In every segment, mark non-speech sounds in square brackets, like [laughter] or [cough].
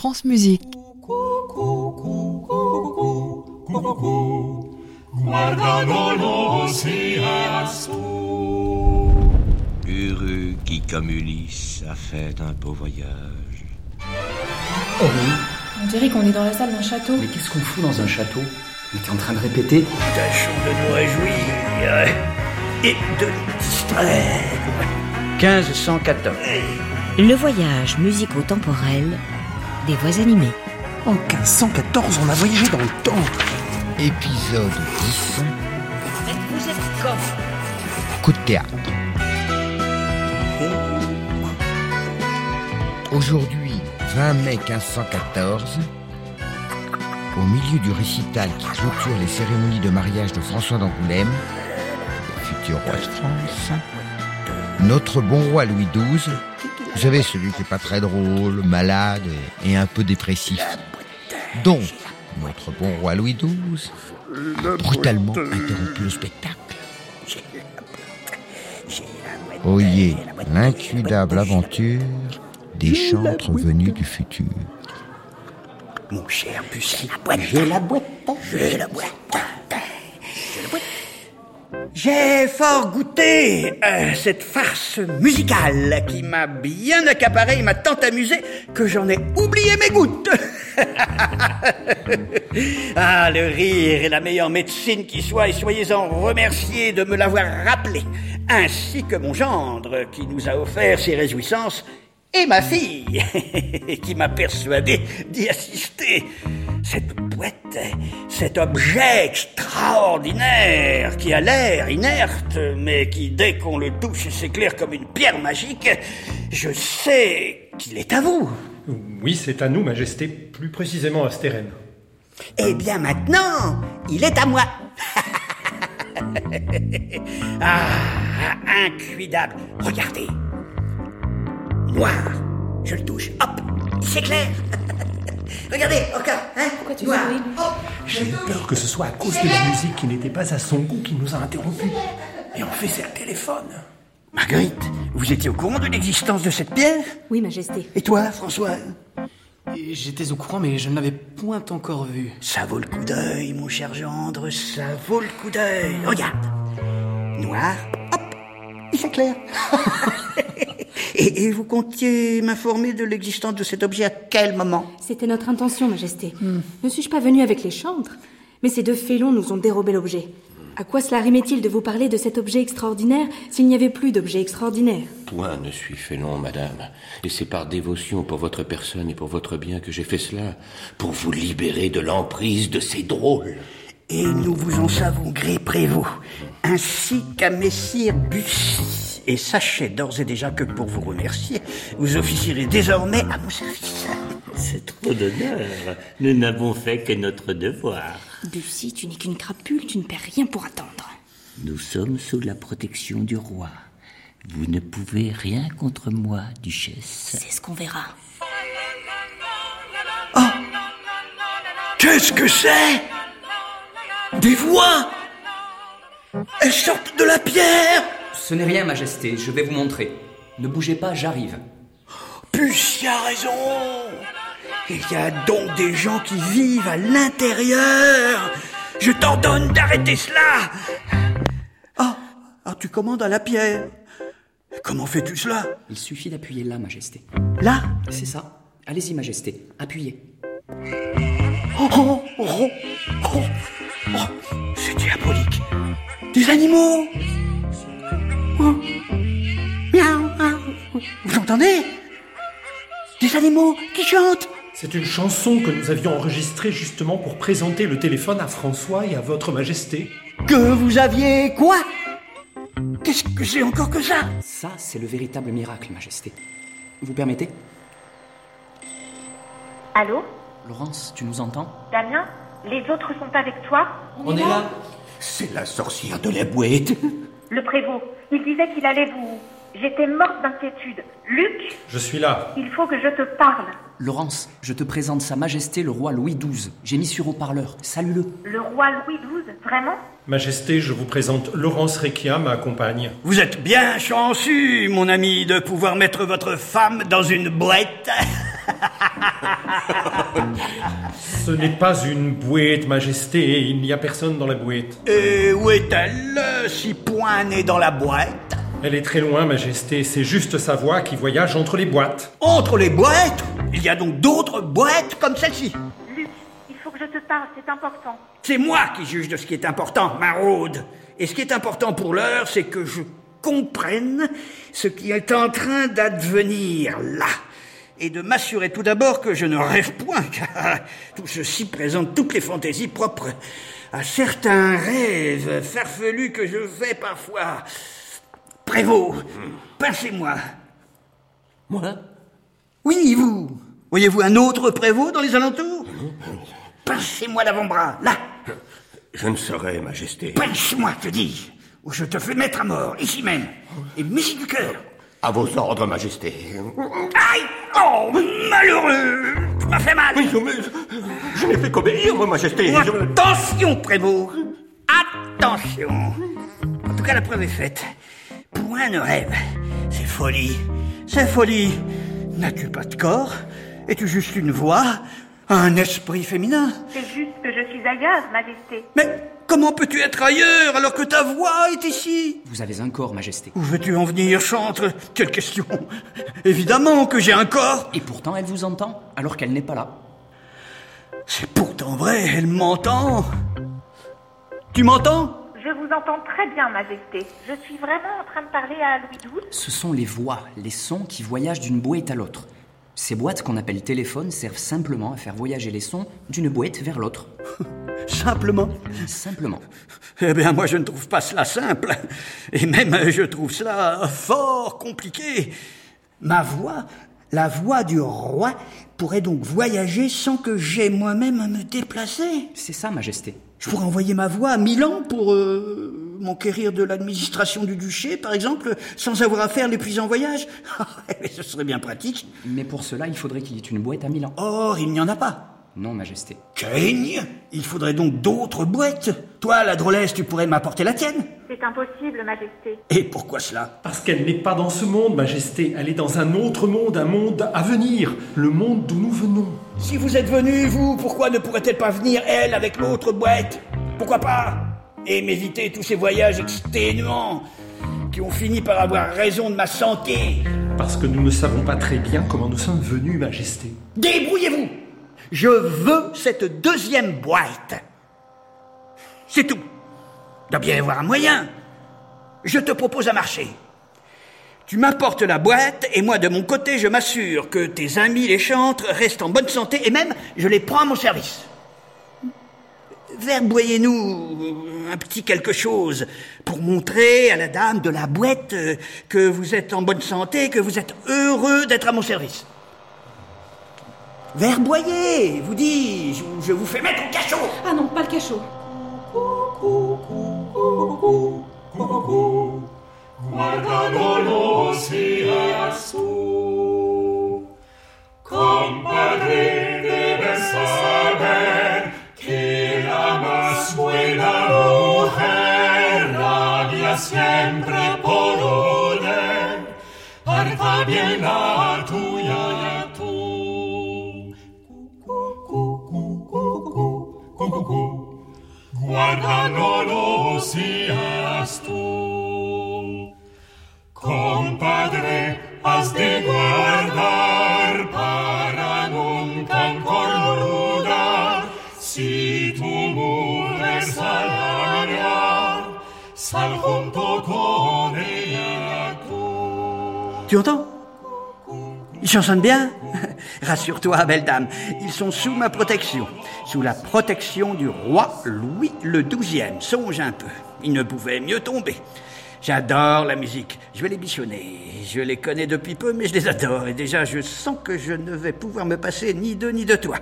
France Musique. Heureux qui, comme Ulysse, a fait un beau voyage. Oh oui, On dirait qu'on est dans la salle d'un château. mais qu'est-ce qu'on fout dans un château? On était en train de répéter Tâchons de nous réjouir et de nous distraire. 1514. Le voyage musico-temporel des voix animées. En 1514, on a voyagé dans le temps. Épisode 10. Vous êtes comme Coup de théâtre. Aujourd'hui, 20 mai 1514, au milieu du récital qui clôture les cérémonies de mariage de François d'Angoulême, le futur roi de France, notre bon roi Louis XII, vous savez, celui qui est pas très drôle, malade et un peu dépressif. Donc, notre bon roi Louis XII a brutalement interrompu le spectacle. Oyez l'incudable aventure des chantres venus du futur. Mon cher Bussy, j'ai la boîte. J'ai la boîte. J'ai fort goûté euh, cette farce musicale qui m'a bien accaparé et m'a tant amusé que j'en ai oublié mes gouttes. [laughs] ah, le rire est la meilleure médecine qui soit et soyez-en remerciés de me l'avoir rappelé, ainsi que mon gendre qui nous a offert ses réjouissances et ma fille [laughs] qui m'a persuadé d'y assister. Cette boîte, cet objet extraordinaire qui a l'air inerte, mais qui dès qu'on le touche s'éclaire comme une pierre magique, je sais qu'il est à vous. Oui, c'est à nous, Majesté, plus précisément à Stérène. Eh bien maintenant, il est à moi. [laughs] ah, incuidable. Regardez. Noir. Je le touche. Hop, il s'éclaire. [laughs] Regardez, encore, hein Pourquoi tu Noir. Hop. J'ai peur que ce soit à cause de la musique qui n'était pas à son goût qui nous a interrompus. Et en fait, c'est le téléphone. Marguerite, vous étiez au courant de l'existence de cette pierre? Oui, Majesté. Et toi, François? J'étais au courant, mais je ne l'avais point encore vu. Ça vaut le coup d'œil, mon cher gendre, ça vaut le coup d'œil. Regarde. Noir, hop, il s'éclaire. [laughs] et, et vous comptiez m'informer de l'existence de cet objet à quel moment? C'était notre intention, Majesté. Ne suis-je pas venu avec les chantres? Mais ces deux félons nous ont dérobé l'objet. À quoi cela rimait-il de vous parler de cet objet extraordinaire s'il n'y avait plus d'objet extraordinaire? Point ne suis félon, madame. Et c'est par dévotion pour votre personne et pour votre bien que j'ai fait cela. Pour vous libérer de l'emprise de ces drôles. Et nous vous en savons gré prévôt, ainsi qu'à Messire Bussy. Et sachez d'ores et déjà que pour vous remercier, vous officierez désormais à mon service. C'est trop d'honneur. Nous n'avons fait que notre devoir. Bussy, tu n'es qu'une crapule, tu ne perds rien pour attendre. Nous sommes sous la protection du roi. Vous ne pouvez rien contre moi, duchesse. C'est ce qu'on verra. Qu'est-ce que c'est? Des voix Elles sortent de la pierre Ce n'est rien, Majesté, je vais vous montrer. Ne bougez pas, j'arrive. Bussy a raison Il y a donc des gens qui vivent à l'intérieur Je t'ordonne d'arrêter cela Ah, ah, tu commandes à la pierre Comment fais-tu cela? Il suffit d'appuyer là, Majesté. Là? C'est ça. Allez-y, Majesté, appuyez. Oh, oh, oh, oh, oh, c'est diabolique. Des animaux. Vous entendez Des animaux qui chantent. C'est une chanson que nous avions enregistrée justement pour présenter le téléphone à François et à votre Majesté. Que vous aviez quoi? Qu'est-ce que c'est encore que ça? Ça, c'est le véritable miracle, Majesté. Vous permettez? Allô? Laurence, tu nous entends? Damien Les autres sont avec toi? On est là C'est la sorcière de la boîte. Le prévôt, il disait qu'il allait vous... J'étais morte d'inquiétude. Luc, Je suis là. il faut que je te parle. Laurence, je te présente Sa Majesté le roi Louis XII. J'ai mis sur haut-parleur. Salue-le. Le roi Louis XII, vraiment? Majesté, je vous présente Laurence Requia, ma compagne. Vous êtes bien chanceux, mon ami, de pouvoir mettre votre femme dans une boîte. [laughs] [laughs] Ce n'est pas une bouette, Majesté. Il n'y a personne dans la bouette. Et où est-elle, si point n'est dans la boîte Elle est très loin, Majesté. C'est juste sa voix qui voyage entre les boîtes. Entre les boîtes Il y a donc d'autres boîtes comme celle-ci Luc, il faut que je te parle, c'est important. C'est moi qui juge de ce qui est important, maraude. Et ce qui est important pour l'heure, c'est que je comprenne ce qui est en train d'advenir là. Et de m'assurer tout d'abord que je ne rêve point, [laughs] car tout ceci présente toutes les fantaisies propres à certains rêves farfelus que je fais parfois. Prévost, pincez-moi. Moi Oui, vous. Voyez-vous un autre prévôt dans les alentours? Pincez-moi l'avant-bras, là. Je ne saurais, Majesté. Pince-moi, te dis, ou je te fais mettre à mort, ici même. Et messie du cœur. À vos ordres, Majesté. Aïe Oh, malheureux Tu m'as fait mal Mais je, mais je- je n'ai fait qu'obéir, Majesté. Je- Attention, Prévost Attention En tout cas, la preuve est faite. Point ne rêve. C'est folie. C'est folie. N'as-tu pas de corps? Es-tu juste une voix? Un esprit féminin? C'est juste que je suis ailleurs, Majesté. Mais comment peux-tu être ailleurs alors que ta voix est ici? Vous avez un corps, Majesté. Où veux-tu en venir, chantre? Quelle question Évidemment que j'ai un corps Et pourtant, elle vous entend, alors qu'elle n'est pas là. C'est pourtant vrai, elle m'entend Tu m'entends? Je vous entends très bien, Majesté. Je suis vraiment en train de parler à Louis XII. Ce sont les voix, les sons qui voyagent d'une boîte à l'autre. Ces boîtes qu'on appelle téléphones servent simplement à faire voyager les sons d'une boîte vers l'autre. [laughs] Simplement Simplement. Eh bien, moi, je ne trouve pas cela simple. Et même, je trouve cela fort compliqué. Ma voix, la voix du roi, pourrait donc voyager sans que j'aie moi-même à me déplacer. C'est ça, Majesté. Je pourrais envoyer ma voix à Milan pour euh, m'enquérir de l'administration du duché, par exemple, sans avoir à faire les puissants voyages. [laughs] Ce serait bien pratique. Mais pour cela, il faudrait qu'il y ait une boîte à Milan. Or, il n'y en a pas. Non, Majesté. Keigne Il faudrait donc d'autres boîtes. Toi, la drôlesse, tu pourrais m'apporter la tienne. C'est impossible, Majesté. Et pourquoi cela? Parce qu'elle n'est pas dans ce monde, Majesté. Elle est dans un autre monde, un monde à venir. Le monde d'où nous venons. Si vous êtes venu, vous, pourquoi ne pourrait-elle pas venir, elle, avec l'autre boîte Pourquoi pas? Et m'éviter tous ces voyages exténuants qui ont fini par avoir raison de ma santé. Parce que nous ne savons pas très bien comment nous sommes venus, Majesté. Débrouillez-vous Je veux cette deuxième boîte. C'est tout. Il doit bien y avoir un moyen. Je te propose un marché. Tu m'apportes la boîte et moi de mon côté je m'assure que tes amis les chantres restent en bonne santé et même je les prends à mon service. Verboyez-nous un petit quelque chose pour montrer à la dame de la boîte euh, que vous êtes en bonne santé, que vous êtes heureux d'être à mon service. Verboyez, vous dis-je, ou je vous fais mettre au cachot. Ah non, pas le cachot. Guardandolo sia su, compadre debes saber que la más buena mujer radia siempre por orden, bien Tu entends? Ils chantent bien? [laughs] Rassure-toi, belle dame, ils sont sous ma protection, sous la protection du roi Louis le XII. Songe un peu, il ne pouvait mieux tomber. J'adore la musique, je vais les bichonner. Je les connais depuis peu, mais je les adore. Et déjà, je sens que je ne vais pouvoir me passer ni d'eux ni de toi.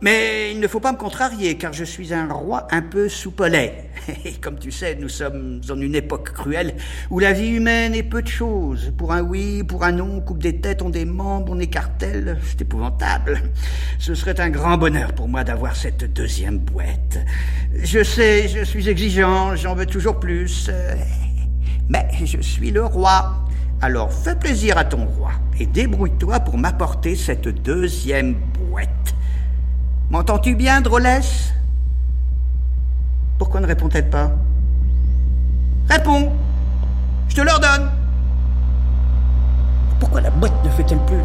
Mais il ne faut pas me contrarier, car je suis un roi un peu soupolais. [laughs] Et comme tu sais, nous sommes en une époque cruelle où la vie humaine est peu de choses. Pour un oui, pour un non, on coupe des têtes, on des membres, on écartèle. C'est épouvantable. Ce serait un grand bonheur pour moi d'avoir cette deuxième boîte. Je sais, je suis exigeant, j'en veux toujours plus. Mais je suis le roi. Alors fais plaisir à ton roi et débrouille-toi pour m'apporter cette deuxième boîte. M'entends-tu bien, drôlesse Pourquoi ne répond-elle pas? Réponds Je te l'ordonne Pourquoi la boîte ne fait-elle plus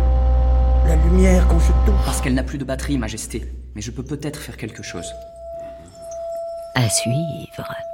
la lumière quand je touche? Parce qu'elle n'a plus de batterie, Majesté. Mais je peux peut-être faire quelque chose. À suivre.